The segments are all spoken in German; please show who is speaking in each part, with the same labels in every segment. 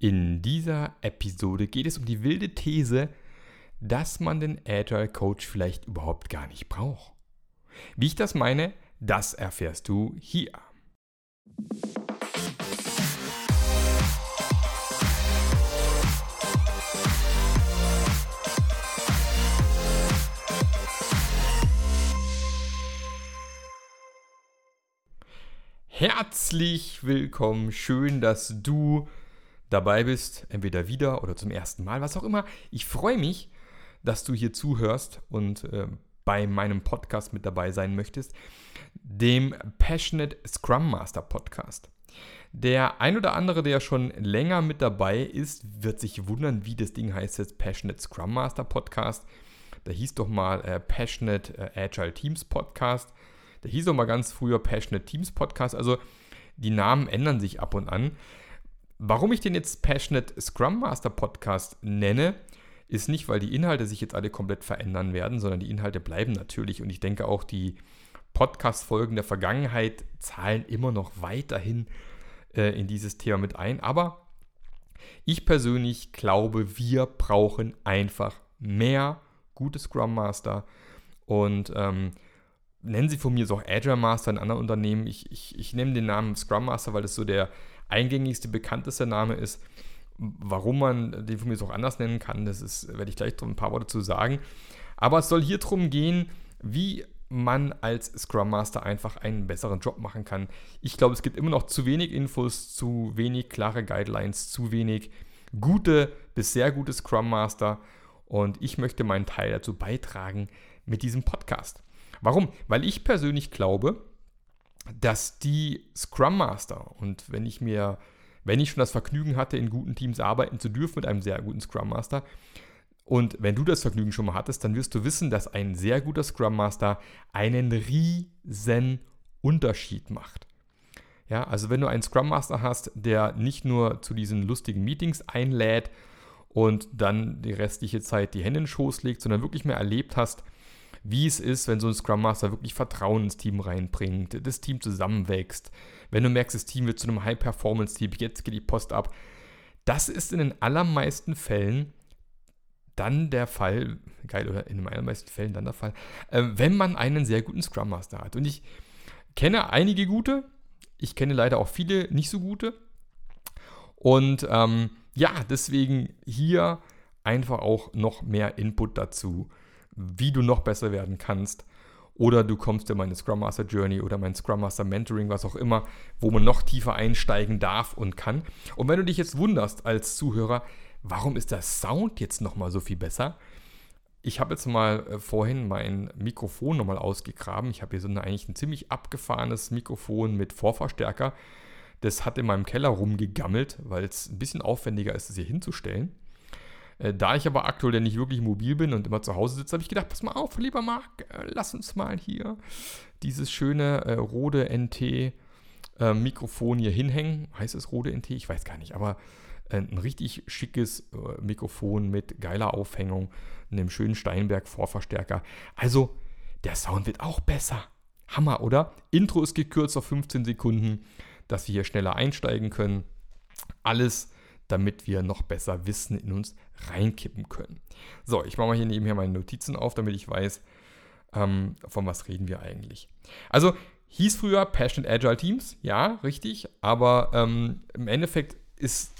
Speaker 1: In dieser Episode geht es um die wilde These, dass man den Agile Coach vielleicht überhaupt gar nicht braucht. Wie ich das meine, das erfährst du hier. Herzlich willkommen, schön, dass du dabei bist, entweder wieder oder zum ersten Mal, was auch immer. Ich freue mich, dass du hier zuhörst und äh, bei meinem Podcast mit dabei sein möchtest, dem Passionate Scrum Master Podcast. Der ein oder andere, der schon länger mit dabei ist, wird sich wundern, wie das Ding heißt jetzt Passionate Scrum Master Podcast. Da hieß doch mal äh, Passionate äh, Agile Teams Podcast. Da hieß doch mal ganz früher Passionate Teams Podcast. Also die Namen ändern sich ab und an. Warum ich den jetzt Passionate Scrum Master Podcast nenne, ist nicht, weil die Inhalte sich jetzt alle komplett verändern werden, sondern die Inhalte bleiben natürlich. Und ich denke auch, die Podcast-Folgen der Vergangenheit zahlen immer noch weiterhin äh, in dieses Thema mit ein. Aber ich persönlich glaube, wir brauchen einfach mehr gute Scrum Master. Und ähm, nennen sie von mir so auch Agile Master in anderen Unternehmen. Ich, ich, ich nehme den Namen Scrum Master, weil das so der eingängigste, bekannteste Name ist. Warum man den von mir so auch anders nennen kann, das ist, werde ich gleich ein paar Worte zu sagen. Aber es soll hier darum gehen, wie man als Scrum Master einfach einen besseren Job machen kann. Ich glaube, es gibt immer noch zu wenig Infos, zu wenig klare Guidelines, zu wenig gute bis sehr gute Scrum Master. Und ich möchte meinen Teil dazu beitragen mit diesem Podcast. Warum? Weil ich persönlich glaube, dass die Scrum Master und wenn ich mir, wenn ich schon das Vergnügen hatte, in guten Teams arbeiten zu dürfen mit einem sehr guten Scrum Master, und wenn du das Vergnügen schon mal hattest, dann wirst du wissen, dass ein sehr guter Scrum Master einen riesen Unterschied macht. Ja, also wenn du einen Scrum Master hast, der nicht nur zu diesen lustigen Meetings einlädt und dann die restliche Zeit die Hände in den Schoß legt, sondern wirklich mehr erlebt hast, wie es ist, wenn so ein Scrum Master wirklich Vertrauen ins Team reinbringt, das Team zusammenwächst, wenn du merkst, das Team wird zu einem High-Performance-Team, jetzt geht die Post ab. Das ist in den allermeisten Fällen dann der Fall, geil, oder in den allermeisten Fällen dann der Fall, äh, wenn man einen sehr guten Scrum Master hat. Und ich kenne einige gute, ich kenne leider auch viele nicht so gute. Und ähm, ja, deswegen hier einfach auch noch mehr Input dazu wie du noch besser werden kannst. Oder du kommst in meine Scrum Master Journey oder mein Scrum Master Mentoring, was auch immer, wo man noch tiefer einsteigen darf und kann. Und wenn du dich jetzt wunderst als Zuhörer, warum ist der Sound jetzt nochmal so viel besser? Ich habe jetzt mal äh, vorhin mein Mikrofon nochmal ausgegraben. Ich habe hier so eine, eigentlich ein ziemlich abgefahrenes Mikrofon mit Vorverstärker. Das hat in meinem Keller rumgegammelt, weil es ein bisschen aufwendiger ist, es hier hinzustellen. Äh, da ich aber aktuell nicht wirklich mobil bin und immer zu Hause sitze, habe ich gedacht, pass mal auf, lieber Marc, äh, lass uns mal hier dieses schöne äh, Rode NT äh, Mikrofon hier hinhängen. Heißt es Rode NT? Ich weiß gar nicht, aber äh, ein richtig schickes äh, Mikrofon mit geiler Aufhängung, einem schönen Steinberg Vorverstärker. Also, der Sound wird auch besser. Hammer, oder? Intro ist gekürzt auf 15 Sekunden, dass wir hier schneller einsteigen können. Alles damit wir noch besser Wissen in uns reinkippen können. So, ich mache mal hier nebenher meine Notizen auf, damit ich weiß, ähm, von was reden wir eigentlich. Also hieß früher Passionate Agile Teams, ja, richtig, aber ähm, im Endeffekt ist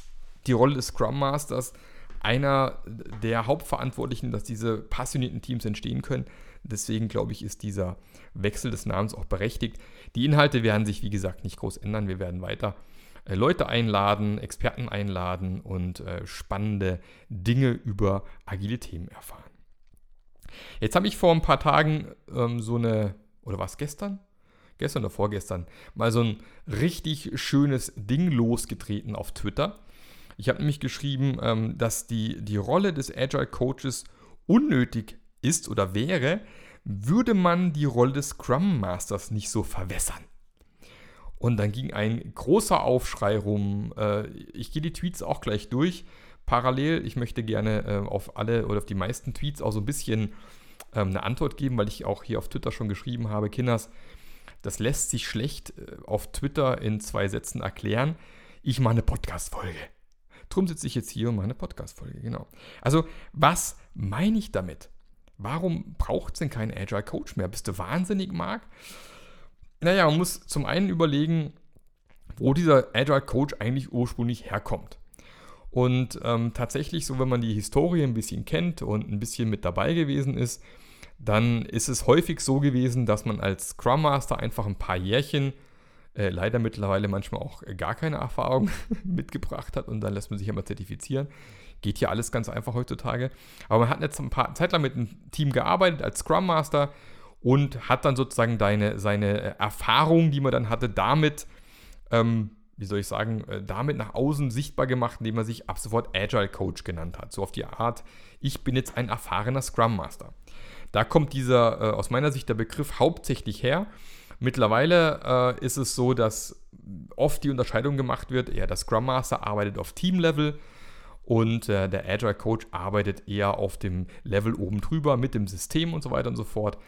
Speaker 1: die Rolle des Scrum Masters einer der Hauptverantwortlichen, dass diese passionierten Teams entstehen können. Deswegen glaube ich, ist dieser Wechsel des Namens auch berechtigt. Die Inhalte werden sich, wie gesagt, nicht groß ändern. Wir werden weiter Leute einladen, Experten einladen und äh, spannende Dinge über agile Themen erfahren. Jetzt habe ich vor ein paar Tagen ähm, so eine, oder was gestern? Gestern oder vorgestern, mal so ein richtig schönes Ding losgetreten auf Twitter. Ich habe nämlich geschrieben, ähm, dass die, die Rolle des Agile Coaches unnötig ist oder wäre, würde man die Rolle des Scrum Masters nicht so verwässern. Und dann ging ein großer Aufschrei rum. Äh, ich gehe die Tweets auch gleich durch. Parallel, ich möchte gerne äh, auf alle oder auf die meisten Tweets auch so ein bisschen ähm, eine Antwort geben, weil ich auch hier auf Twitter schon geschrieben habe, Kinders, das lässt sich schlecht äh, auf Twitter in zwei Sätzen erklären. Ich mache eine Podcast-Folge. Drum sitze ich jetzt hier und mache eine Podcast-Folge, genau. Also, was meine ich damit? Warum braucht es denn keinen Agile Coach mehr? Bist du wahnsinnig, Marc? Naja, man muss zum einen überlegen, wo dieser Agile Coach eigentlich ursprünglich herkommt. Und ähm, tatsächlich, so wenn man die Historie ein bisschen kennt und ein bisschen mit dabei gewesen ist, dann ist es häufig so gewesen, dass man als Scrum Master einfach ein paar Jährchen, äh, leider mittlerweile manchmal auch gar keine Erfahrung mitgebracht hat und dann lässt man sich immer zertifizieren. Geht ja alles ganz einfach heutzutage. Aber man hat jetzt ein paar Zeit lang mit einem Team gearbeitet als Scrum Master und hat dann sozusagen deine, seine äh, Erfahrung, die man dann hatte, damit, ähm, wie soll ich sagen, äh, damit nach außen sichtbar gemacht, indem er sich ab sofort Agile Coach genannt hat. So auf die Art, ich bin jetzt ein erfahrener Scrum Master. Da kommt dieser, äh, aus meiner Sicht, der Begriff hauptsächlich her. Mittlerweile äh, ist es so, dass oft die Unterscheidung gemacht wird, ja, der Scrum Master arbeitet auf Team-Level und äh, der Agile Coach arbeitet eher auf dem Level oben drüber mit dem System und so weiter und so fort.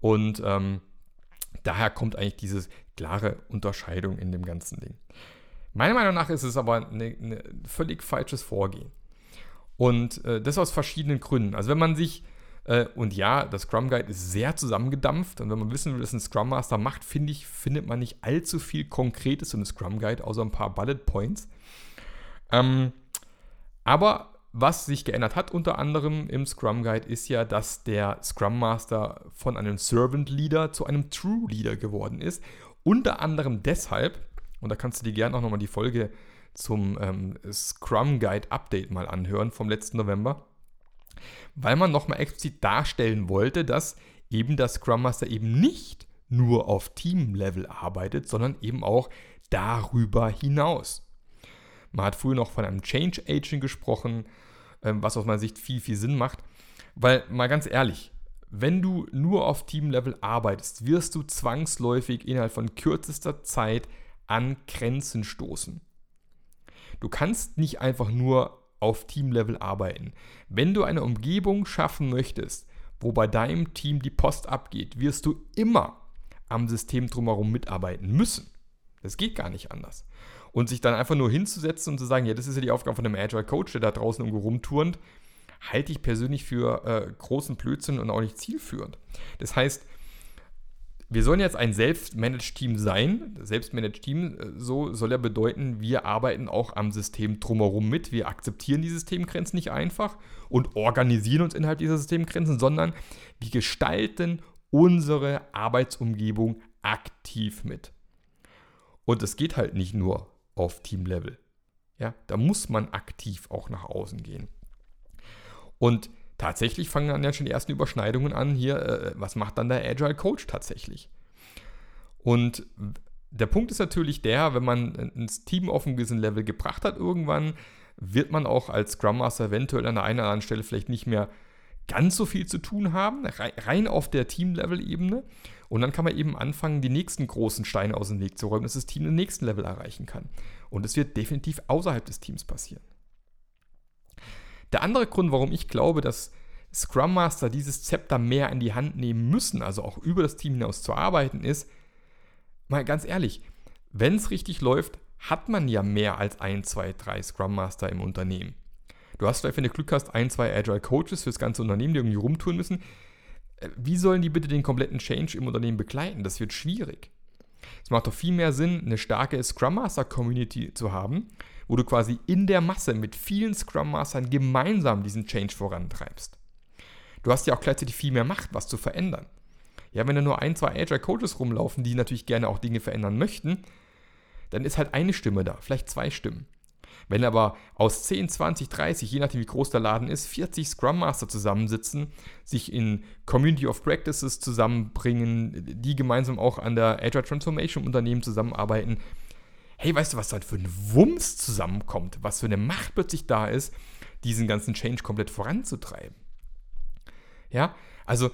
Speaker 1: Und ähm, daher kommt eigentlich diese klare Unterscheidung in dem ganzen Ding. Meiner Meinung nach ist es aber ein ne völlig falsches Vorgehen. Und äh, das aus verschiedenen Gründen. Also wenn man sich, äh, und ja, das Scrum Guide ist sehr zusammengedampft. Und wenn man wissen will, was ein Scrum Master macht, finde ich, findet man nicht allzu viel Konkretes einem Scrum Guide, außer ein paar Bullet Points. Ähm, aber was sich geändert hat, unter anderem im Scrum Guide, ist ja, dass der Scrum Master von einem Servant Leader zu einem True Leader geworden ist. Unter anderem deshalb, und da kannst du dir gerne auch nochmal die Folge zum ähm, Scrum Guide Update mal anhören vom letzten November, weil man nochmal explizit darstellen wollte, dass eben der Scrum Master eben nicht nur auf Team-Level arbeitet, sondern eben auch darüber hinaus. Man hat früher noch von einem Change Agent gesprochen, ähm, was aus meiner Sicht viel, viel Sinn macht. Weil, mal ganz ehrlich, wenn du nur auf Teamlevel arbeitest, wirst du zwangsläufig innerhalb von kürzester Zeit an Grenzen stoßen. Du kannst nicht einfach nur auf Teamlevel arbeiten. Wenn du eine Umgebung schaffen möchtest, wo bei deinem Team die Post abgeht, wirst du immer am System drumherum mitarbeiten müssen. Das geht gar nicht anders. Und sich dann einfach nur hinzusetzen und zu sagen, ja, das ist ja die Aufgabe von einem Agile Coach, der da draußen irgendwo rumturnt, halte ich persönlich für äh, großen Blödsinn und auch nicht zielführend. Das heißt, wir sollen jetzt ein selbstmanaged Team sein. Selbstmanaged Team, äh, so soll ja bedeuten, wir arbeiten auch am System drumherum mit. Wir akzeptieren die Systemgrenzen nicht einfach und organisieren uns innerhalb dieser Systemgrenzen, sondern wir gestalten unsere Arbeitsumgebung aktiv mit. Und es geht halt nicht nur auf Teamlevel. Ja, da muss man aktiv auch nach außen gehen. Und tatsächlich fangen dann ja schon die ersten Überschneidungen an hier, äh, was macht dann der Agile Coach tatsächlich? Und der Punkt ist natürlich der, wenn man ins Team auf einem gewissen Level gebracht hat irgendwann, wird man auch als Scrum Master eventuell an der einen oder anderen Stelle vielleicht nicht mehr ganz so viel zu tun haben, rein auf der Team-Level-Ebene. Und dann kann man eben anfangen, die nächsten großen Steine aus dem Weg zu räumen, dass das Team den nächsten Level erreichen kann. Und es wird definitiv außerhalb des Teams passieren. Der andere Grund, warum ich glaube, dass Scrum Master dieses Zepter mehr in die Hand nehmen müssen, also auch über das Team hinaus zu arbeiten, ist, mal ganz ehrlich, wenn es richtig läuft, hat man ja mehr als ein, zwei, drei Scrum Master im Unternehmen. Du hast vielleicht, wenn du Glück hast, ein, zwei Agile Coaches für das ganze Unternehmen, die irgendwie rumtun müssen. Äh, wie sollen die bitte den kompletten Change im Unternehmen begleiten? Das wird schwierig. Es macht doch viel mehr Sinn, eine starke Scrum Master Community zu haben, wo du quasi in der Masse mit vielen Scrum Mastern gemeinsam diesen Change vorantreibst. Du hast ja auch gleichzeitig viel mehr Macht, was zu verändern. Ja, wenn da nur ein, zwei Agile Coaches rumlaufen, die natürlich gerne auch Dinge verändern möchten, dann ist halt eine Stimme da, vielleicht zwei Stimmen. Wenn aber aus 10, 20, 30, je nachdem wie groß der Laden ist, 40 Scrum Master zusammensitzen, sich in Community of Practices zusammenbringen, die gemeinsam auch an der Agile Transformation Unternehmen zusammenarbeiten, hey, weißt du, was da für ein Wumms zusammenkommt, was für eine Macht plötzlich da ist, diesen ganzen Change komplett voranzutreiben. Ja, also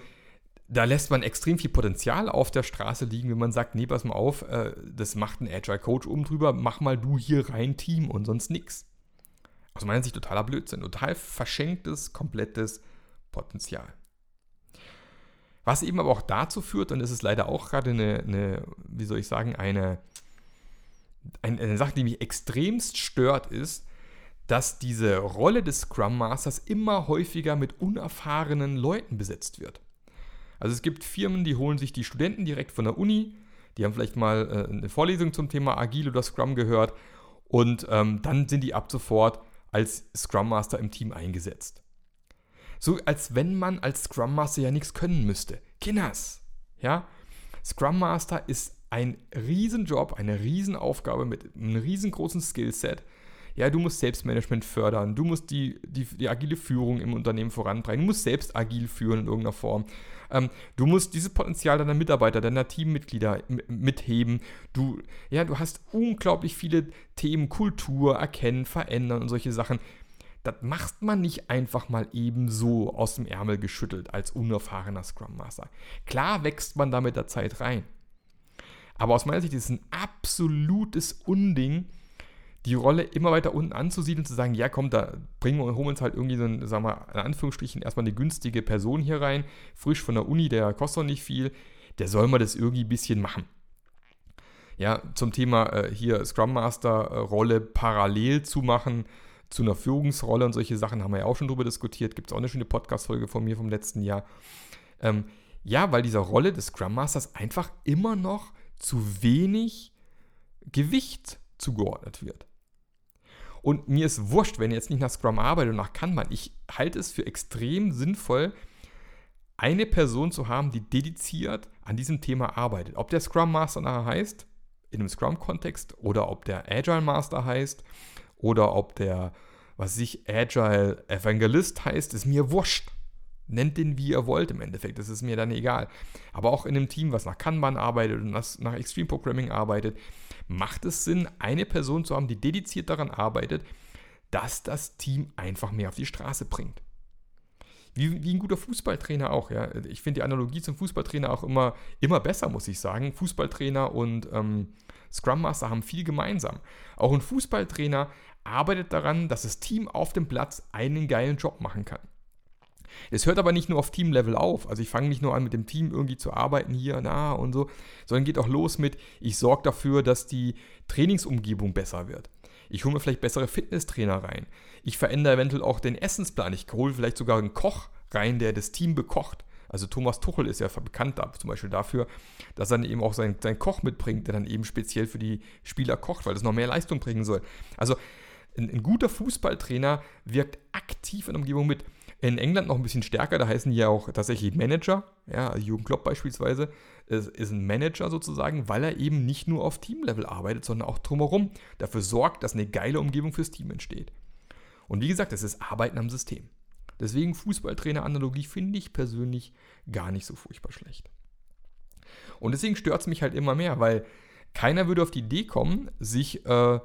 Speaker 1: da lässt man extrem viel Potenzial auf der Straße liegen, wenn man sagt, nee, pass mal auf, äh, das macht ein Agile Coach oben drüber, mach mal du hier rein Team und sonst nichts. Aus meiner Sicht totaler Blödsinn, total verschenktes, komplettes Potenzial. Was eben aber auch dazu führt, und das ist leider auch gerade eine, eine wie soll ich sagen, eine, eine, eine Sache, die mich extremst stört, ist, dass diese Rolle des Scrum Masters immer häufiger mit unerfahrenen Leuten besetzt wird. Also es gibt Firmen, die holen sich die Studenten direkt von der Uni, die haben vielleicht mal äh, eine Vorlesung zum Thema Agile oder Scrum gehört und ähm, dann sind die ab sofort als Scrum Master im Team eingesetzt. So als wenn man als Scrum Master ja nichts können müsste. Kinders, ja? Scrum Master ist ein Riesenjob, eine Riesenaufgabe mit einem riesengroßen Skillset ja, du musst Selbstmanagement fördern, du musst die, die, die agile Führung im Unternehmen vorantreiben, du musst selbst agil führen in irgendeiner Form. Ähm, du musst dieses Potenzial deiner Mitarbeiter, deiner Teammitglieder mitheben. Du, ja, du hast unglaublich viele Themen, Kultur, erkennen, verändern und solche Sachen. Das macht man nicht einfach mal eben so aus dem Ärmel geschüttelt als unerfahrener Scrum Master. Klar wächst man da mit der Zeit rein. Aber aus meiner Sicht ist es ein absolutes Unding, die Rolle immer weiter unten anzusiedeln zu sagen, ja komm, da bringen wir und holen uns halt irgendwie so ein, sagen wir in Anführungsstrichen, erstmal eine günstige Person hier rein, frisch von der Uni, der kostet noch nicht viel, der soll mal das irgendwie ein bisschen machen. Ja, zum Thema äh, hier Scrum Master äh, Rolle parallel zu machen zu einer Führungsrolle und solche Sachen haben wir ja auch schon drüber diskutiert. Gibt es auch eine schöne Podcast-Folge von mir vom letzten Jahr. Ähm, ja, weil dieser Rolle des Scrum Masters einfach immer noch zu wenig Gewicht zugeordnet wird. Und mir ist wurscht, wenn ihr jetzt nicht nach Scrum arbeitet und nach Kanban. Ich halte es für extrem sinnvoll, eine Person zu haben, die dediziert an diesem Thema arbeitet. Ob der Scrum Master nachher heißt, in einem Scrum-Kontext, oder ob der Agile Master heißt, oder ob der, was sich Agile Evangelist heißt, ist mir wurscht. Nennt den, wie ihr wollt im Endeffekt, das ist mir dann egal. Aber auch in einem Team, was nach Kanban arbeitet und nach Extreme Programming arbeitet, macht es Sinn, eine Person zu haben, die dediziert daran arbeitet, dass das Team einfach mehr auf die Straße bringt. Wie, wie ein guter Fußballtrainer auch, ja. Ich finde die Analogie zum Fußballtrainer auch immer, immer besser, muss ich sagen. Fußballtrainer und ähm, Scrum Master haben viel gemeinsam. Auch ein Fußballtrainer arbeitet daran, dass das Team auf dem Platz einen geilen Job machen kann. Es hört aber nicht nur auf Teamlevel auf. Also ich fange nicht nur an, mit dem Team irgendwie zu arbeiten hier da und so, sondern geht auch los mit, ich sorge dafür, dass die Trainingsumgebung besser wird. Ich hole mir vielleicht bessere Fitnesstrainer rein. Ich verändere eventuell auch den Essensplan. Ich hole vielleicht sogar einen Koch rein, der das Team bekocht. Also Thomas Tuchel ist ja bekannt zum Beispiel dafür, dass er dann eben auch seinen, seinen Koch mitbringt, der dann eben speziell für die Spieler kocht, weil das noch mehr Leistung bringen soll. Also ein, ein guter Fußballtrainer wirkt aktiv in der Umgebung mit. In England noch ein bisschen stärker, da heißen die ja auch tatsächlich Manager. Ja, Jürgen Klopp beispielsweise ist, ist ein Manager sozusagen, weil er eben nicht nur auf Teamlevel arbeitet, sondern auch drumherum dafür sorgt, dass eine geile Umgebung fürs Team entsteht. Und wie gesagt, das ist Arbeiten am System. Deswegen Fußballtrainer-Analogie finde ich persönlich gar nicht so furchtbar schlecht. Und deswegen stört es mich halt immer mehr, weil keiner würde auf die Idee kommen, sich äh,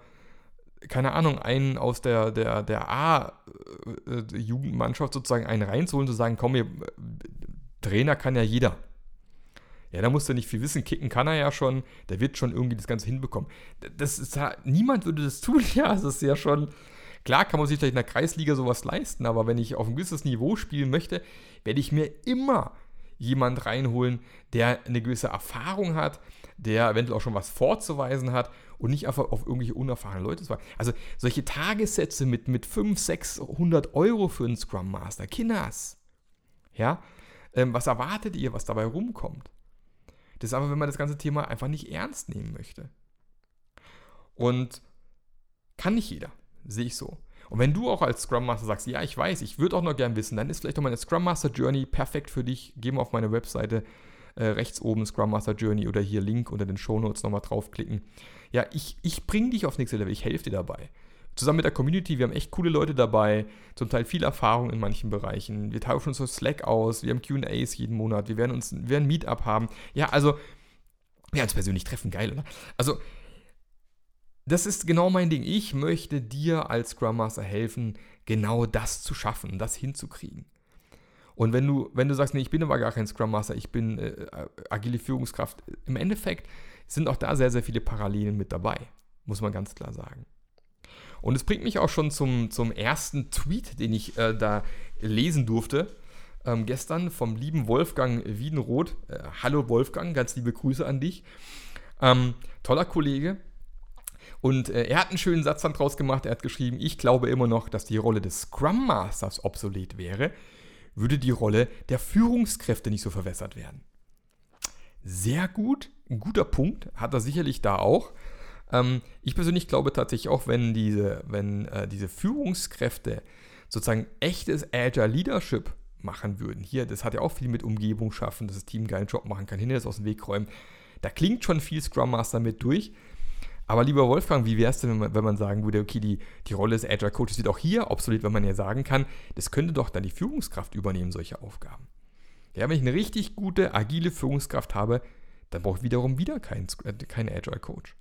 Speaker 1: keine Ahnung, einen aus der, der, der A-Jugendmannschaft sozusagen einen reinzuholen, zu sagen, komm, hier, Trainer kann ja jeder. Ja, da musst du nicht viel wissen, kicken kann er ja schon, der wird schon irgendwie das Ganze hinbekommen. Das ist, niemand würde das tun, ja, das ist ja schon, klar kann man sich vielleicht in der Kreisliga sowas leisten, aber wenn ich auf ein gewisses Niveau spielen möchte, werde ich mir immer jemand reinholen, der eine gewisse Erfahrung hat, der eventuell auch schon was vorzuweisen hat und nicht einfach auf irgendwelche unerfahrenen Leute zu Also solche Tagessätze mit, mit 500, 600 Euro für einen Scrum Master, Kinders. Ja, ähm, was erwartet ihr, was dabei rumkommt? Das ist aber, wenn man das ganze Thema einfach nicht ernst nehmen möchte. Und kann nicht jeder, sehe ich so. Und wenn du auch als Scrum Master sagst, ja, ich weiß, ich würde auch noch gern wissen, dann ist vielleicht auch meine Scrum Master Journey perfekt für dich. Geh mal auf meine Webseite äh, rechts oben Scrum Master Journey oder hier Link unter den Show Notes nochmal draufklicken. Ja, ich, ich bringe dich aufs nächste Level, ich helfe dir dabei. Zusammen mit der Community, wir haben echt coole Leute dabei, zum Teil viel Erfahrung in manchen Bereichen. Wir tauschen uns auf Slack aus, wir haben QAs jeden Monat, wir werden uns wir werden ein Meetup haben. Ja, also, wir uns persönlich treffen, geil, oder? Also, das ist genau mein Ding. Ich möchte dir als Scrum Master helfen, genau das zu schaffen, das hinzukriegen. Und wenn du, wenn du sagst, nee, ich bin aber gar kein Scrum Master, ich bin äh, agile Führungskraft, im Endeffekt sind auch da sehr, sehr viele Parallelen mit dabei, muss man ganz klar sagen. Und es bringt mich auch schon zum, zum ersten Tweet, den ich äh, da lesen durfte. Ähm, gestern vom lieben Wolfgang Wiedenroth. Äh, hallo Wolfgang, ganz liebe Grüße an dich. Ähm, toller Kollege, Und äh, er hat einen schönen Satz dann draus gemacht. Er hat geschrieben, ich glaube immer noch, dass die Rolle des Scrum Masters obsolet wäre, würde die Rolle der Führungskräfte nicht so verwässert werden. Sehr gut, ein guter Punkt, hat er sicherlich da auch. Ähm, ich persönlich glaube tatsächlich auch, wenn diese, wenn äh, diese Führungskräfte sozusagen echtes Agile Leadership machen würden. Hier, das hat ja auch viel mit Umgebung schaffen, dass das Team einen geilen Job machen kann, Hindernis aus dem Weg räumen. Da klingt schon viel Scrum Master mit durch. Aber lieber Wolfgang, wie wäre es denn, wenn man, sagen würde, okay, die, die Rolle des Agile Coaches wird auch hier obsolet, wenn man ja sagen kann, das könnte doch dann die Führungskraft übernehmen, solche Aufgaben. Ja, wenn ich eine richtig gute, agile Führungskraft habe, dann brauche ich wiederum wieder keinen, äh, keinen Agile Coach.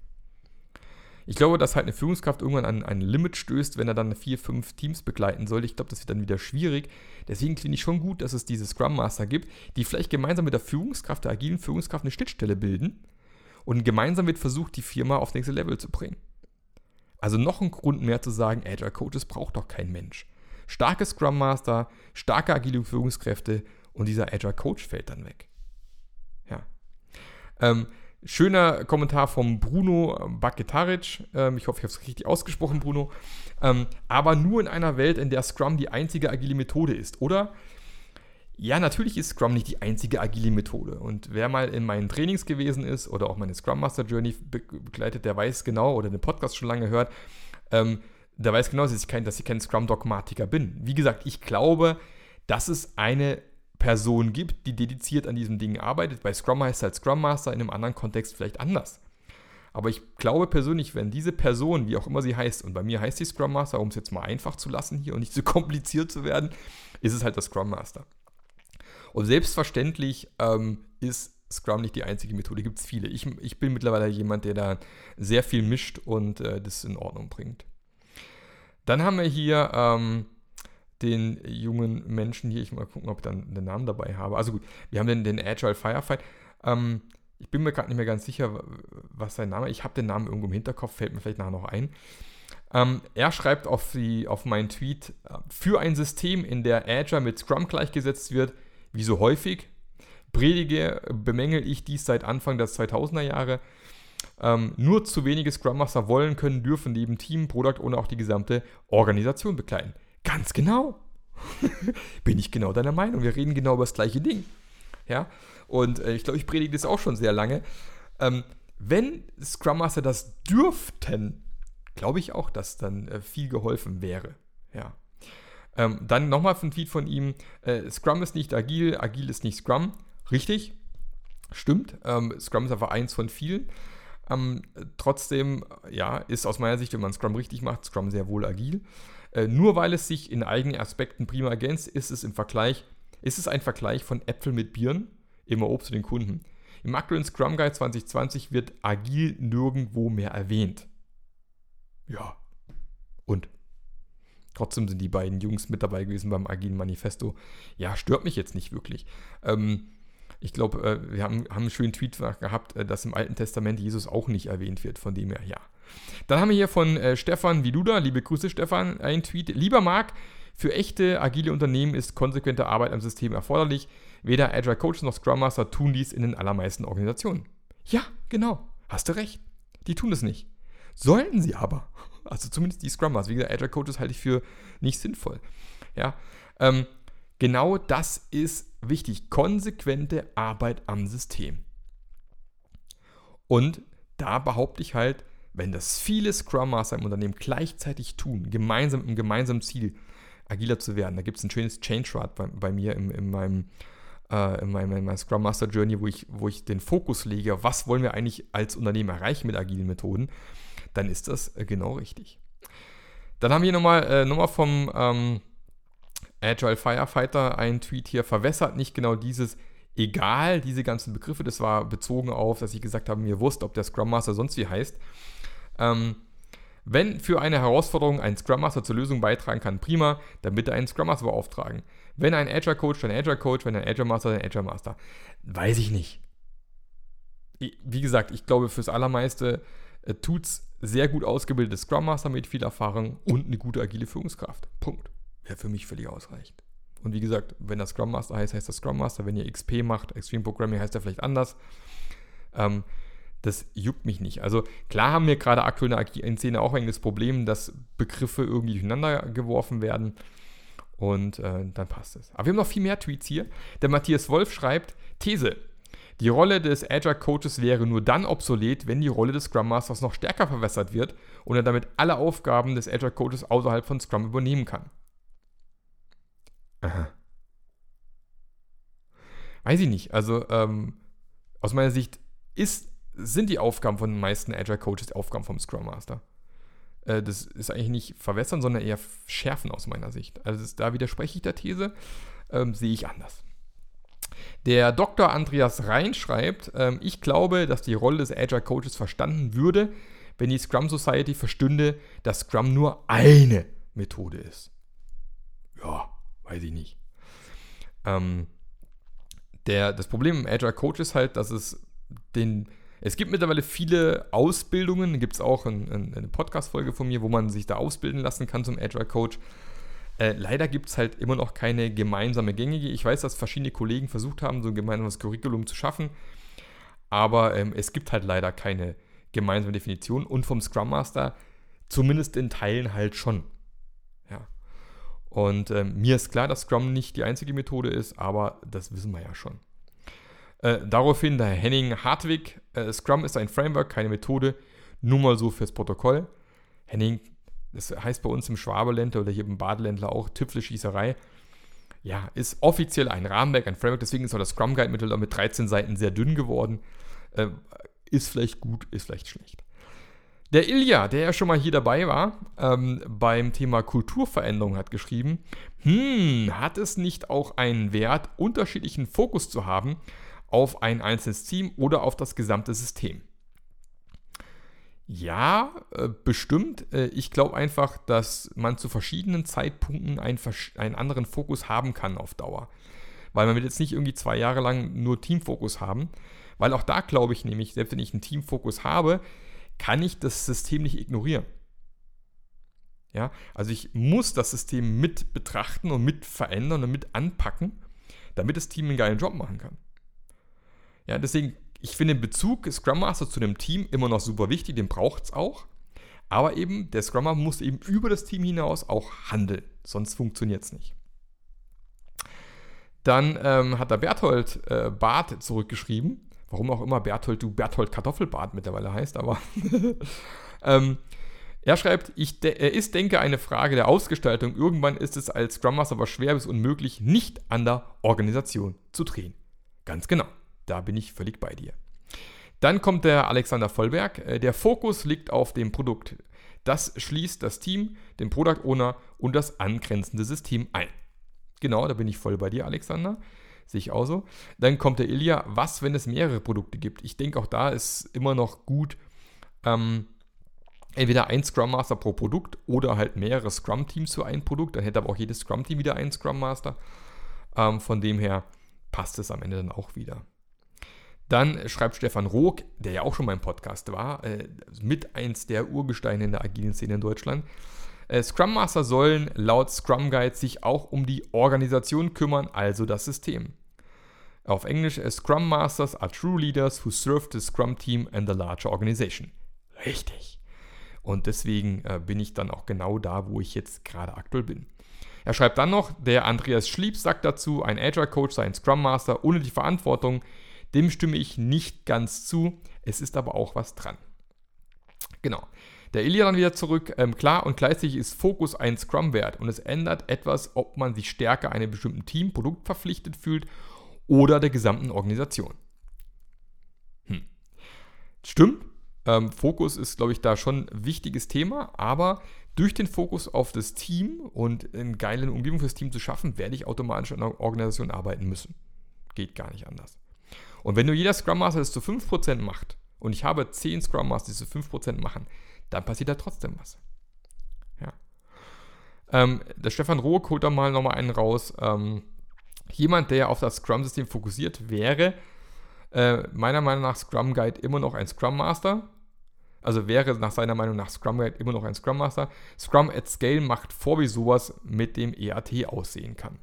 Speaker 1: Ich glaube, dass halt eine Führungskraft irgendwann an ein Limit stößt, wenn er dann vier, fünf Teams begleiten soll. Ich glaube, das wird dann wieder schwierig. Deswegen finde ich schon gut, dass es diese Scrum Master gibt, die vielleicht gemeinsam mit der Führungskraft, der agilen Führungskraft, eine Schnittstelle bilden und gemeinsam wird versucht, die Firma aufs nächste Level zu bringen. Also noch ein Grund mehr zu sagen, Agile Coaches braucht doch kein Mensch. Starke Scrum Master, starke agile Führungskräfte und dieser Agile Coach fällt dann weg. Ja. Ähm, Schöner Kommentar vom Bruno Baketaric. Ähm, ich hoffe, ich habe es richtig ausgesprochen, Bruno. Ähm, aber nur in einer Welt, in der Scrum die einzige agile Methode ist, oder? Ja, natürlich ist Scrum nicht die einzige agile Methode. Und wer mal in meinen Trainings gewesen ist oder auch meine Scrum Master Journey begleitet, der weiß genau oder den Podcast schon lange hört, ähm, der weiß genau, dass ich kein, kein Scrum-Dogmatiker bin. Wie gesagt, ich glaube, dass es eine Person gibt, die dediziert an diesem Ding arbeitet. Bei Scrum heißt es halt Scrum Master, in einem anderen Kontext vielleicht anders. Aber ich glaube persönlich, wenn diese Person, wie auch immer sie heißt, und bei mir heißt sie Scrum Master, um es jetzt mal einfach zu lassen hier und nicht zu kompliziert zu werden, ist es halt der Scrum Master. Und selbstverständlich ähm, ist Scrum nicht die einzige Methode, gibt es viele. Ich, ich bin mittlerweile jemand, der da sehr viel mischt und äh, das in Ordnung bringt. Dann haben wir hier ähm, den jungen Menschen hier. Ich mal gucken, ob ich dann den Namen dabei habe. Also gut, wir haben den, den Agile Firefight. Ähm, ich bin mir gerade nicht mehr ganz sicher, was sein Name ist. Ich habe den Namen irgendwo im Hinterkopf, fällt mir vielleicht nachher noch ein. Ähm, er schreibt auf, die, auf meinen Tweet, äh, für ein System, in der Agile mit Scrum gleichgesetzt wird, wie so häufig, predige, bemängel ich dies seit Anfang der 2000er Jahre. Ähm, nur zu wenige Scrum Master wollen, können, dürfen neben Team, Product und auch die gesamte Organisation begleiten. Ganz genau. Bin ich genau deiner Meinung. Wir reden genau über das gleiche Ding. Ja, und äh, ich glaube, ich predige das auch schon sehr lange. Ähm, wenn Scrum Master das dürften, glaube ich auch, dass dann äh, viel geholfen wäre. Ähm, dann nochmal ein Tweet von ihm: äh, Scrum ist nicht agil, agil ist nicht Scrum. Richtig, stimmt. Ähm, Scrum ist einfach eins von vielen. Ähm, trotzdem, ja, ist aus meiner Sicht, wenn man Scrum richtig macht, Scrum sehr wohl agil. Äh, nur weil es sich in eigenen Aspekten prima ergänzt, ist es im Vergleich, ist es ein Vergleich von Äpfel mit Birnen, immer Obst für den Kunden. Im aktuellen Scrum Guide 2020 wird agil nirgendwo mehr erwähnt. Ja. Und? Trotzdem sind die beiden Jungs mit dabei gewesen beim Agilen Manifesto. Ja, stört mich jetzt nicht wirklich. Ähm, ich glaube, äh, wir haben, haben einen schönen Tweet gehabt, äh, dass im Alten Testament Jesus auch nicht erwähnt wird. Von dem her, ja. Dann haben wir hier von äh, Stefan Viduda, liebe Grüße Stefan, ein Tweet. Lieber Marc, für echte agile Unternehmen ist konsequente Arbeit am System erforderlich. Weder Agile Coaches noch Scrum Master tun dies in den allermeisten Organisationen. Ja, genau, hast du recht. Die tun es nicht. Sollten sie aber. Also zumindest die Scrum Master. Wie gesagt, Agile Coaches halte ich für nicht sinnvoll. Ja, ähm, genau das ist wichtig. Konsequente Arbeit am System. Und da behaupte ich halt, wenn das viele Scrum Master im Unternehmen gleichzeitig tun, gemeinsam im gemeinsamen Ziel agiler zu werden, da gibt es ein schönes Change Rad bei, bei mir in, in meinem äh, in, meinem, in meiner Scrum Master Journey, wo ich, wo ich den Fokus lege, was wollen wir eigentlich als Unternehmen erreichen mit agilen Methoden, dann ist das äh, genau richtig. Dann haben wir nochmal äh, nochmal vom ähm, Agile Firefighter einen Tweet hier, verwässert nicht genau dieses egal, diese ganzen Begriffe, das war bezogen auf, dass ich gesagt habe, mir wusste, ob der Scrum Master sonst wie heißt. Ähm, wenn für eine Herausforderung ein Scrum Master zur Lösung beitragen kann, prima, dann bitte einen Scrum Master beauftragen. Wenn ein Agile Coach, dann Agile Coach, wenn ein Agile Master, dann Agile Master. Weiß ich nicht. Wie gesagt, ich glaube, fürs Allermeiste äh, es sehr gut ausgebildete Scrum Master mit viel Erfahrung und eine gute agile Führungskraft. Punkt. Wäre für mich völlig ausreichend. Und wie gesagt, wenn das Scrum Master heißt, heißt das Scrum Master. Wenn ihr XP macht, Extreme Programming heißt er vielleicht anders. Ähm, das juckt mich nicht. Also klar haben wir gerade aktuell in der Szene auch ein das Problem, dass Begriffe irgendwie durcheinander geworfen werden und äh, dann passt es. Aber wir haben noch viel mehr Tweets hier. Der Matthias Wolf schreibt, These, die Rolle des Agile Coaches wäre nur dann obsolet, wenn die Rolle des Scrum Masters noch stärker verwässert wird und er damit alle Aufgaben des Agile Coaches außerhalb von Scrum übernehmen kann. Aha. Weiß ich nicht. Also ähm, aus meiner Sicht ist, sind die Aufgaben von den meisten Agile Coaches die Aufgaben vom Scrum Master. Äh, das ist eigentlich nicht verwässern, sondern eher schärfen aus meiner Sicht. Also das, da widerspreche ich der These, ähm, sehe ich anders. Der Dr. Andreas Rhein schreibt, ähm, ich glaube, dass die Rolle des Agile Coaches verstanden würde, wenn die Scrum Society verstünde, dass Scrum nur eine Methode ist. Ja, weiß ich nicht. Ähm, der, das Problem im Agile Coach ist halt, dass es den, es gibt mittlerweile viele Ausbildungen, gibt es auch ein, ein, eine Podcast-Folge von mir, wo man sich da ausbilden lassen kann zum Agile Coach. Äh, leider gibt es halt immer noch keine gemeinsame gängige. Ich weiß, dass verschiedene Kollegen versucht haben, so ein gemeinsames Curriculum zu schaffen, aber ähm, es gibt halt leider keine gemeinsame Definition und vom Scrum Master zumindest in Teilen halt schon. Ja. Und ähm, mir ist klar, dass Scrum nicht die einzige Methode ist, aber das wissen wir ja schon. Äh, daraufhin der Henning Hartwig, äh, Scrum ist ein Framework, keine Methode, nur mal so fürs Protokoll. Henning das heißt bei uns im Schwaberländler oder hier im Badeländler auch Tüpfelschießerei. Ja, ist offiziell ein Rahmenwerk, ein Framework, deswegen ist auch das Scrum Guide mittlerweile mit 13 Seiten sehr dünn geworden. Äh, ist vielleicht gut, ist vielleicht schlecht. Der Ilja, der ja schon mal hier dabei war, ähm, beim Thema Kulturveränderung hat geschrieben, hm, hat es nicht auch einen Wert, unterschiedlichen Fokus zu haben auf ein einzelnes Team oder auf das gesamte System? Ja, äh, bestimmt. Äh, ich glaube einfach, dass man zu verschiedenen Zeitpunkten einen, einen, anderen Fokus haben kann auf Dauer. Weil man wird jetzt nicht irgendwie zwei Jahre lang nur Teamfokus haben. Weil auch da glaube ich nämlich, selbst wenn ich einen Teamfokus habe, kann ich das System nicht ignorieren. Ja, also ich muss das System mit betrachten und mit verändern und mit anpacken, damit das Team einen geilen Job machen kann. Ja, deswegen ich finde den Bezug Scrum Master zu dem Team immer noch super wichtig, den braucht es auch. Aber eben, der Scrum Master muss eben über das Team hinaus auch handeln, sonst funktioniert es nicht. Dann ähm, hat der Berthold äh, Barth zurückgeschrieben, warum auch immer Berthold du Berthold Kartoffelbart mittlerweile heißt, aber ähm, er schreibt, ich er ist, denke, eine Frage der Ausgestaltung. Irgendwann ist es als Scrum Master aber schwer bis unmöglich, nicht an der Organisation zu drehen. Ganz genau. Da bin ich völlig bei dir. Dann kommt der Alexander Vollberg. Äh, der Fokus liegt auf dem Produkt. Das schließt das Team, den Product Owner und das angrenzende System ein. Genau, da bin ich voll bei dir, Alexander. Sehe ich auch so. Dann kommt der Ilja. Was, wenn es mehrere Produkte gibt? Ich denke, auch da ist immer noch gut, ähm, entweder ein Scrum Master pro Produkt oder halt mehrere Scrum Teams für ein Produkt. Dann hätte aber auch jedes Scrum Team wieder einen Scrum Master. Ähm, von dem her passt es am Ende dann auch wieder. Dann schreibt Stefan Rook, der ja auch schon mal im Podcast war, äh, mit eins der Urgesteine in der agilen Szene in Deutschland. Äh, Scrum Master sollen laut Scrum Guide sich auch um die Organisation kümmern, also das System. Auf Englisch, äh, Scrum Masters are true leaders who serve the Scrum Team and the larger organization. Richtig. Und deswegen äh, bin ich dann auch genau da, wo ich jetzt gerade aktuell bin. Er schreibt dann noch, der Andreas Schlieb sagt dazu, ein Agile Coach sei ein Scrum Master ohne die Verantwortung, dem stimme ich nicht ganz zu. Es ist aber auch was dran. Genau. Der Ilya dann wieder zurück. Ähm, klar und gleichzeitig ist Fokus ein Scrum-Wert und es ändert etwas, ob man sich stärker einem bestimmten Team, Produkt verpflichtet fühlt oder der gesamten Organisation. Hm. Stimmt. Ähm, Fokus ist, glaube ich, da schon ein wichtiges Thema, aber durch den Fokus auf das Team und eine geile Umgebung fürs Team zu schaffen, werde ich automatisch an der Organisation arbeiten müssen. Geht gar nicht anders. Und wenn nur jeder Scrum Master das zu 5% macht und ich habe 10 Scrum Master, die zu 5% machen, dann passiert da trotzdem was. Ja. Ähm, der Stefan Rohr holt da mal nochmal einen raus. Ähm, jemand, der auf das Scrum-System fokussiert wäre, äh, meiner Meinung nach Scrum Guide immer noch ein Scrum Master. Also wäre nach seiner Meinung nach Scrum Guide immer noch ein Scrum Master. Scrum at Scale macht vor, wie sowas mit dem EAT aussehen kann.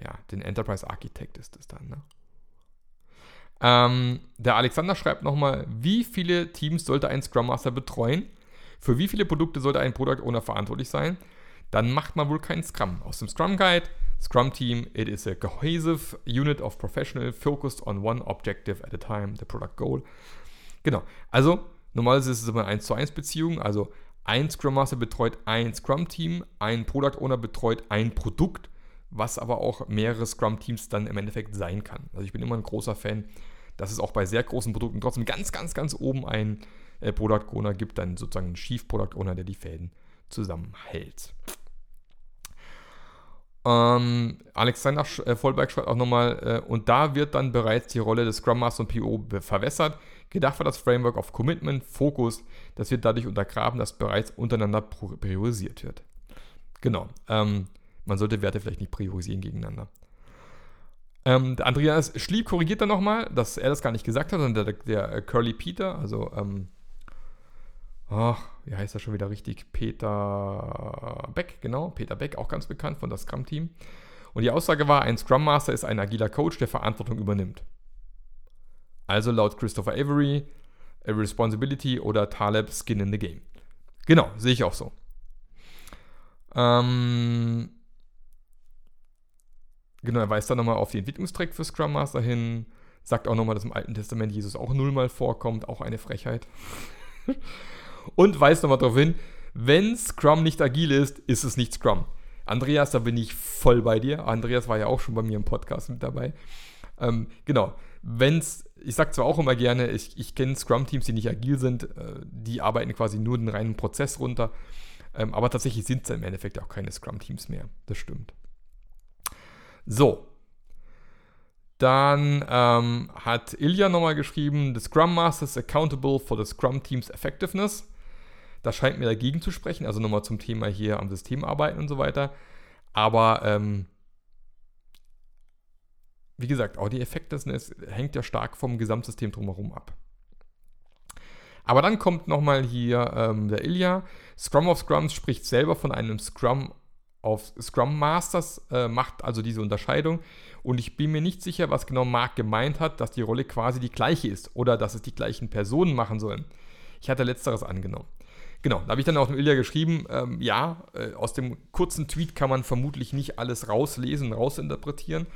Speaker 1: Ja, den Enterprise Architect ist es dann. Ne? Ähm, der Alexander schreibt nochmal, wie viele Teams sollte ein Scrum Master betreuen? Für wie viele Produkte sollte ein Product Owner verantwortlich sein? Dann macht man wohl keinen Scrum. Aus dem Scrum Guide, Scrum Team, it is a cohesive unit of professional focused on one objective at a time, the product goal. Genau. Also, normalerweise ist es immer eine 1 zu 1 Beziehung. Also, ein Scrum Master betreut ein Scrum Team, ein Product Owner betreut ein Produkt, was aber auch mehrere Scrum Teams dann im Endeffekt sein kann. Also, ich bin immer ein großer Fan dass es auch bei sehr großen Produkten trotzdem ganz, ganz, ganz oben einen äh, Product Owner gibt, dann sozusagen einen Chief Product Owner, der die Fäden zusammenhält. Ähm, Alexander äh, Vollberg schreibt auch nochmal, äh, und da wird dann bereits die Rolle des Scrum Master und PO verwässert. Gedacht war das Framework auf Commitment, Fokus, das wird dadurch untergraben, dass bereits untereinander priorisiert wird. Genau. Ähm, man sollte Werte vielleicht nicht priorisieren gegeneinander. Ähm, der Andreas Schlieb korrigiert dann nochmal, dass er das gar nicht gesagt hat, sondern der, der äh, Curly Peter, also, ähm, oh, wie heißt er schon wieder richtig? Peter Beck, genau, Peter Beck, auch ganz bekannt von das Scrum-Team. Und die Aussage war, ein Scrum Master ist ein agiler Coach, der Verantwortung übernimmt. Also laut Christopher Avery, A Responsibility oder Taleb Skin in the Game. Genau, sehe ich auch so. Ähm, Genau, er weist dann nochmal auf die Entwicklungstrack für Scrum Master hin, sagt auch nochmal, dass im Alten Testament Jesus auch nullmal vorkommt, auch eine Frechheit. Und weist nochmal darauf hin, wenn Scrum nicht agil ist, ist es nicht Scrum. Andreas, da bin ich voll bei dir. Andreas war ja auch schon bei mir im Podcast mit dabei. Ähm, genau, wenn's, ich sage zwar auch immer gerne, ich, ich kenne Scrum-Teams, die nicht agil sind, äh, die arbeiten quasi nur den reinen Prozess runter. Ähm, aber tatsächlich sind es im Endeffekt auch keine Scrum-Teams mehr. Das stimmt. So. Dann ähm, hat Ilya nochmal geschrieben, the Scrum Master is accountable for the Scrum Team's effectiveness. Das scheint mir dagegen zu sprechen, also nochmal zum Thema hier am System arbeiten und so weiter. Aber ähm, wie gesagt, auch die Effectiveness hängt ja stark vom Gesamtsystem drumherum ab. Aber dann kommt nochmal hier ähm, der Ilya. Scrum of Scrums spricht selber von einem Scrum auf Scrum Masters äh, macht also diese Unterscheidung. Und ich bin mir nicht sicher, was genau Mark gemeint hat, dass die Rolle quasi die gleiche ist oder dass es die gleichen Personen machen sollen. Ich hatte letzteres angenommen. Genau, da habe ich dann auch dem Ilja geschrieben, ähm, ja, äh, aus dem kurzen Tweet kann man vermutlich nicht alles rauslesen, rausinterpretieren.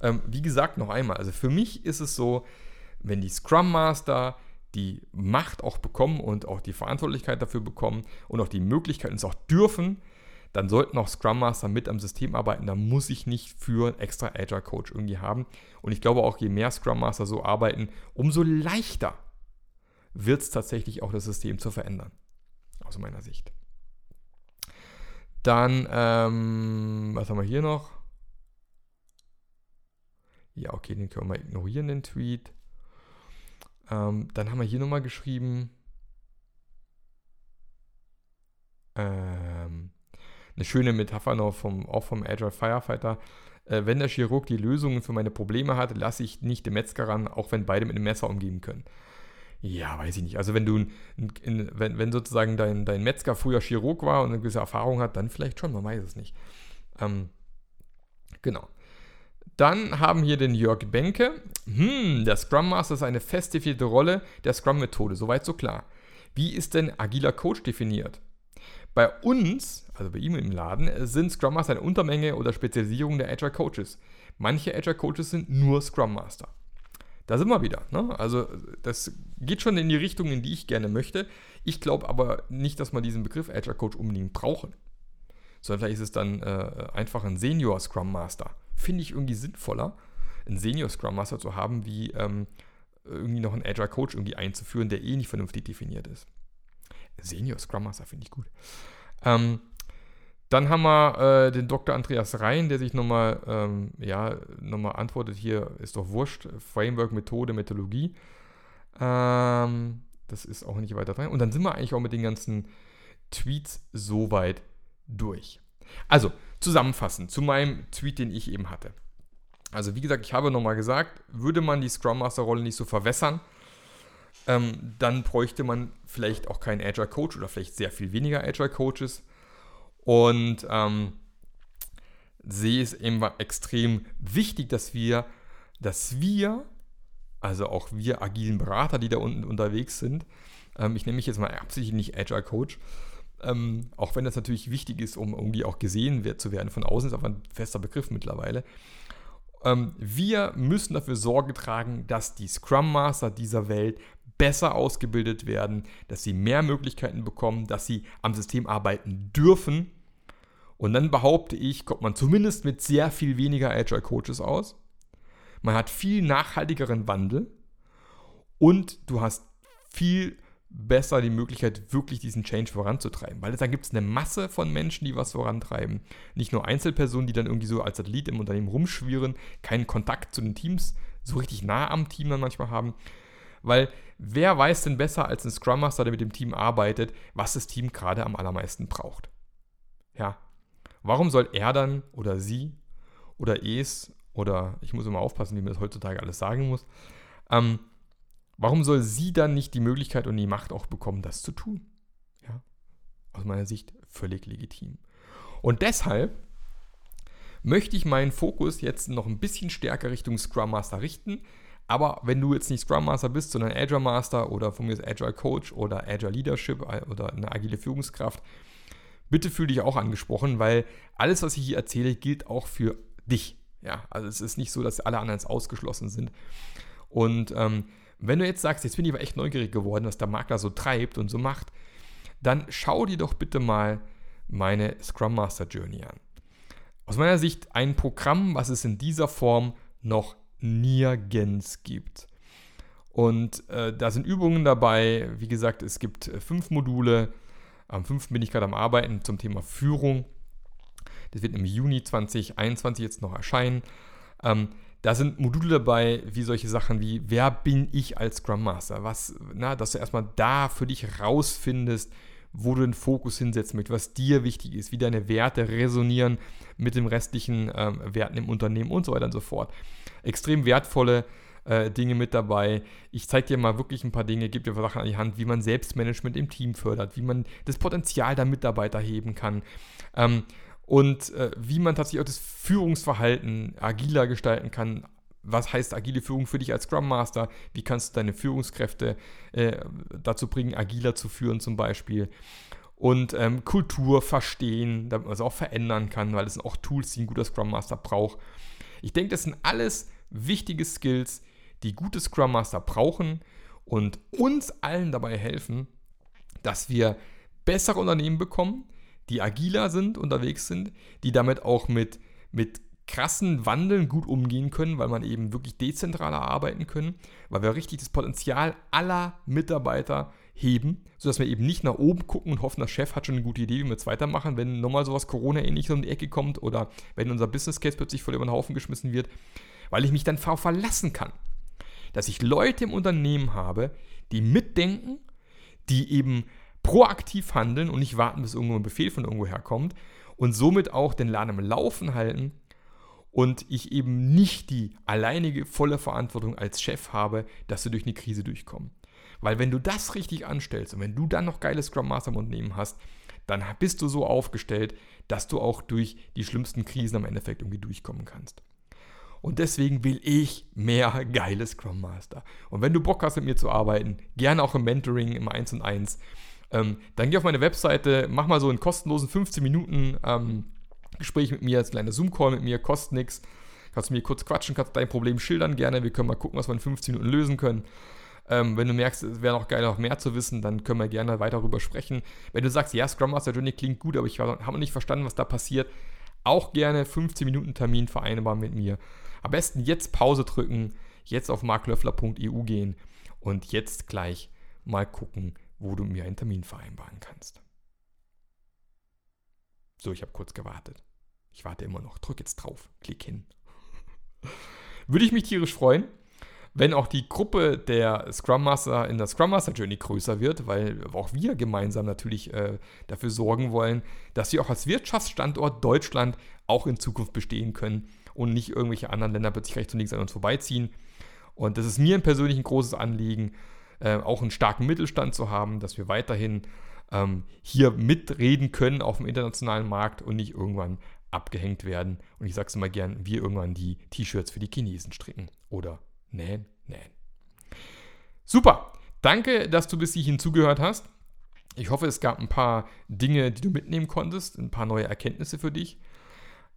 Speaker 1: Ähm, wie gesagt, noch einmal, also für mich ist es so, wenn die Scrum Master die Macht auch bekommen und auch die Verantwortlichkeit dafür bekommen und auch die Möglichkeit und es auch dürfen, dann sollten auch Scrum Master mit am System arbeiten. Da muss ich nicht für einen extra Agile Coach irgendwie haben. Und ich glaube auch, je mehr Scrum Master so arbeiten, umso leichter wird es tatsächlich auch das System zu verändern. Aus meiner Sicht. Dann, ähm, was haben wir hier noch? Ja, okay, den können wir ignorieren, den Tweet. Ähm, dann haben wir hier nochmal geschrieben. Eine schöne Metapher noch vom, auch vom Agile Firefighter. Äh, wenn der Chirurg die Lösungen für meine Probleme hat, lasse ich nicht den Metzger ran, auch wenn beide mit dem Messer umgehen können. Ja, weiß ich nicht. Also wenn du, in, wenn, wenn sozusagen dein, dein Metzger früher Chirurg war und eine gewisse Erfahrung hat, dann vielleicht schon, man weiß es nicht. Ähm, genau. Dann haben wir den Jörg Benke. Hm, der Scrum Master ist eine fest definierte Rolle der Scrum-Methode. Soweit so klar. Wie ist denn agiler Coach definiert? Bei uns, also bei ihm im Laden, sind Scrum Master eine Untermenge oder Spezialisierung der Agile Coaches. Manche Agile Coaches sind nur Scrum Master. Da sind wir wieder. Ne? Also das geht schon in die Richtung, in die ich gerne möchte. Ich glaube aber nicht, dass wir diesen Begriff Agile Coach unbedingt brauchen. Sondern vielleicht ist es dann äh, einfach ein Senior Scrum Master. Finde ich irgendwie sinnvoller, einen Senior Scrum Master zu haben, wie ähm, irgendwie noch einen Agile Coach irgendwie einzuführen, der eh nicht vernünftig definiert ist. Senior Scrum Master finde ich gut. Ähm, dann haben wir äh, den Dr. Andreas Rhein, der sich nochmal, ähm, ja, nochmal antwortet, hier ist doch wurscht, Framework, Methode, Methodologie. Ähm, das ist auch nicht weiter dran. Und dann sind wir eigentlich auch mit den ganzen Tweets soweit durch. Also, zusammenfassend zu meinem Tweet, den ich eben hatte. Also, wie gesagt, ich habe nochmal gesagt, würde man die Scrum Master Rolle nicht so verwässern, ähm, dann bräuchte man vielleicht auch keinen Agile Coach oder vielleicht sehr viel weniger Agile Coaches. Und ähm, sehe es eben extrem wichtig, dass wir, dass wir also auch wir agilen Berater, die da unten unterwegs sind. Ähm, ich nenne mich jetzt mal absichtlich nicht Agile Coach, ähm, auch wenn das natürlich wichtig ist, um irgendwie auch gesehen zu werden von außen, ist aber ein fester Begriff mittlerweile. Ähm, wir müssen dafür Sorge tragen, dass die Scrum Master dieser Welt besser ausgebildet werden, dass sie mehr Möglichkeiten bekommen, dass sie am System arbeiten dürfen. Und dann behaupte ich, kommt man zumindest mit sehr viel weniger Agile Coaches aus. Man hat viel nachhaltigeren Wandel und du hast viel besser die Möglichkeit, wirklich diesen Change voranzutreiben. Weil dann gibt es eine Masse von Menschen, die was vorantreiben. Nicht nur Einzelpersonen, die dann irgendwie so als Satellit im Unternehmen rumschwirren, keinen Kontakt zu den Teams, so richtig nah am Team dann manchmal haben. Weil wer weiß denn besser als ein Scrum Master, der mit dem Team arbeitet, was das Team gerade am allermeisten braucht? Ja. Warum soll er dann oder sie oder es oder ich muss immer aufpassen, wie man das heutzutage alles sagen muss, ähm, Warum soll sie dann nicht die Möglichkeit und die Macht auch bekommen, das zu tun? Ja, aus meiner Sicht völlig legitim. Und deshalb möchte ich meinen Fokus jetzt noch ein bisschen stärker Richtung Scrum Master richten. Aber wenn du jetzt nicht Scrum Master bist, sondern Agile Master oder von mir ist Agile Coach oder Agile Leadership äh, oder eine agile Führungskraft, bitte fühle dich auch angesprochen, weil alles, was ich hier erzähle, gilt auch für dich. Ja, also es ist nicht so, dass alle anderen ausgeschlossen sind. Und ähm, wenn du jetzt sagst, jetzt bin ich aber echt neugierig geworden, was der Makler so treibt und so macht, dann schau dir doch bitte mal meine Scrum Master Journey an. Aus meiner Sicht ein Programm, was es in dieser Form noch nirgends gibt. Und äh, da sind Übungen dabei. Wie gesagt, es gibt äh, fünf Module. Am fünften bin ich gerade am Arbeiten zum Thema Führung. Das wird im Juni 2021 jetzt noch erscheinen. Ähm, da sind Module dabei, wie solche Sachen wie, wer bin ich als Scrum Master? Was, na, dass du erstmal da für dich rausfindest, wo du den Fokus hinsetzen möchtest, was dir wichtig ist, wie deine Werte resonieren mit den restlichen ähm, Werten im Unternehmen und so weiter und so fort. Extrem wertvolle äh, Dinge mit dabei. Ich zeige dir mal wirklich ein paar Dinge, gebe dir Sachen an die Hand, wie man Selbstmanagement im Team fördert, wie man das Potenzial der Mitarbeiter heben kann. Ähm, und äh, wie man tatsächlich auch das Führungsverhalten agiler gestalten kann. Was heißt agile Führung für dich als Scrum Master? Wie kannst du deine Führungskräfte äh, dazu bringen, agiler zu führen zum Beispiel? Und ähm, Kultur verstehen, damit man es auch verändern kann, weil das sind auch Tools, die ein guter Scrum Master braucht. Ich denke, das sind alles wichtige Skills, die gute Scrum Master brauchen und uns allen dabei helfen, dass wir bessere Unternehmen bekommen, die agiler sind, unterwegs sind, die damit auch mit, mit krassen Wandeln gut umgehen können, weil man eben wirklich dezentraler arbeiten können, weil wir richtig das Potenzial aller Mitarbeiter heben, sodass wir eben nicht nach oben gucken und hoffen, der Chef hat schon eine gute Idee, wie wir jetzt weitermachen, wenn nochmal sowas Corona-ähnliches um die Ecke kommt oder wenn unser Business Case plötzlich voll über den Haufen geschmissen wird, weil ich mich dann verlassen kann, dass ich Leute im Unternehmen habe, die mitdenken, die eben proaktiv handeln und nicht warten, bis irgendwo ein Befehl von irgendwo herkommt und somit auch den Laden am Laufen halten und ich eben nicht die alleinige volle Verantwortung als Chef habe, dass wir durch eine Krise durchkommen. Weil wenn du das richtig anstellst und wenn du dann noch geile Scrum Master im Unternehmen hast, dann bist du so aufgestellt, dass du auch durch die schlimmsten Krisen am Endeffekt irgendwie durchkommen kannst. Und deswegen will ich mehr geile Scrum Master. Und wenn du Bock hast, mit mir zu arbeiten, gerne auch im Mentoring, im 1 und 1, ähm, dann geh auf meine Webseite, mach mal so einen kostenlosen 15 Minuten ähm, Gespräch mit mir, als kleiner Zoom-Call mit mir, kostet nichts. Kannst du mir kurz quatschen, kannst dein Problem schildern gerne. Wir können mal gucken, was wir in 15 Minuten lösen können. Ähm, wenn du merkst, es wäre noch geil, noch mehr zu wissen, dann können wir gerne weiter darüber sprechen. Wenn du sagst, ja, Scrum Master Journey klingt gut, aber ich habe noch nicht verstanden, was da passiert, auch gerne 15 Minuten Termin vereinbaren mit mir. Am besten jetzt Pause drücken, jetzt auf marklöffler.eu gehen und jetzt gleich mal gucken, wo du mir einen Termin vereinbaren kannst. So, ich habe kurz gewartet. Ich warte immer noch. Drück jetzt drauf. Klick hin. Würde ich mich tierisch freuen, wenn auch die Gruppe der Scrum Master in der Scrum Master Journey größer wird, weil auch wir gemeinsam natürlich äh, dafür sorgen wollen, dass wir auch als Wirtschaftsstandort Deutschland auch in Zukunft bestehen können und nicht irgendwelche anderen Länder plötzlich rechts und links an uns vorbeiziehen. Und das ist mir ein persönlich ein großes Anliegen, äh, auch einen starken Mittelstand zu haben, dass wir weiterhin ähm, hier mitreden können auf dem internationalen Markt und nicht irgendwann abgehängt werden. Und ich sage es immer gern, wir irgendwann die T-Shirts für die Chinesen stricken oder nähen, nähen. Super. Danke, dass du bis hierhin zugehört hast. Ich hoffe, es gab ein paar Dinge, die du mitnehmen konntest, ein paar neue Erkenntnisse für dich.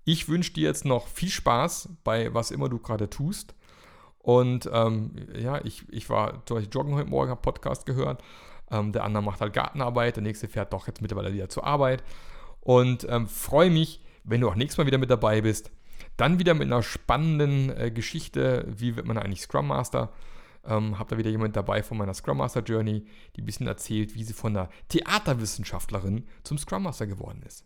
Speaker 1: Ich wünsche dir jetzt noch viel Spaß bei was immer du gerade tust. Und ähm, ja, ich, ich war durch Joggen heute Morgen, habe Podcast gehört. Ähm, der andere macht halt Gartenarbeit, der nächste fährt doch jetzt mittlerweile wieder zur Arbeit. Und ähm, freue mich, wenn du auch nächstes Mal wieder mit dabei bist. Dann wieder mit einer spannenden äh, Geschichte, wie wird man eigentlich Scrum Master? Ähm, habe da wieder jemand dabei von meiner Scrum Master Journey, die ein bisschen erzählt, wie sie von der Theaterwissenschaftlerin zum Scrum Master geworden ist.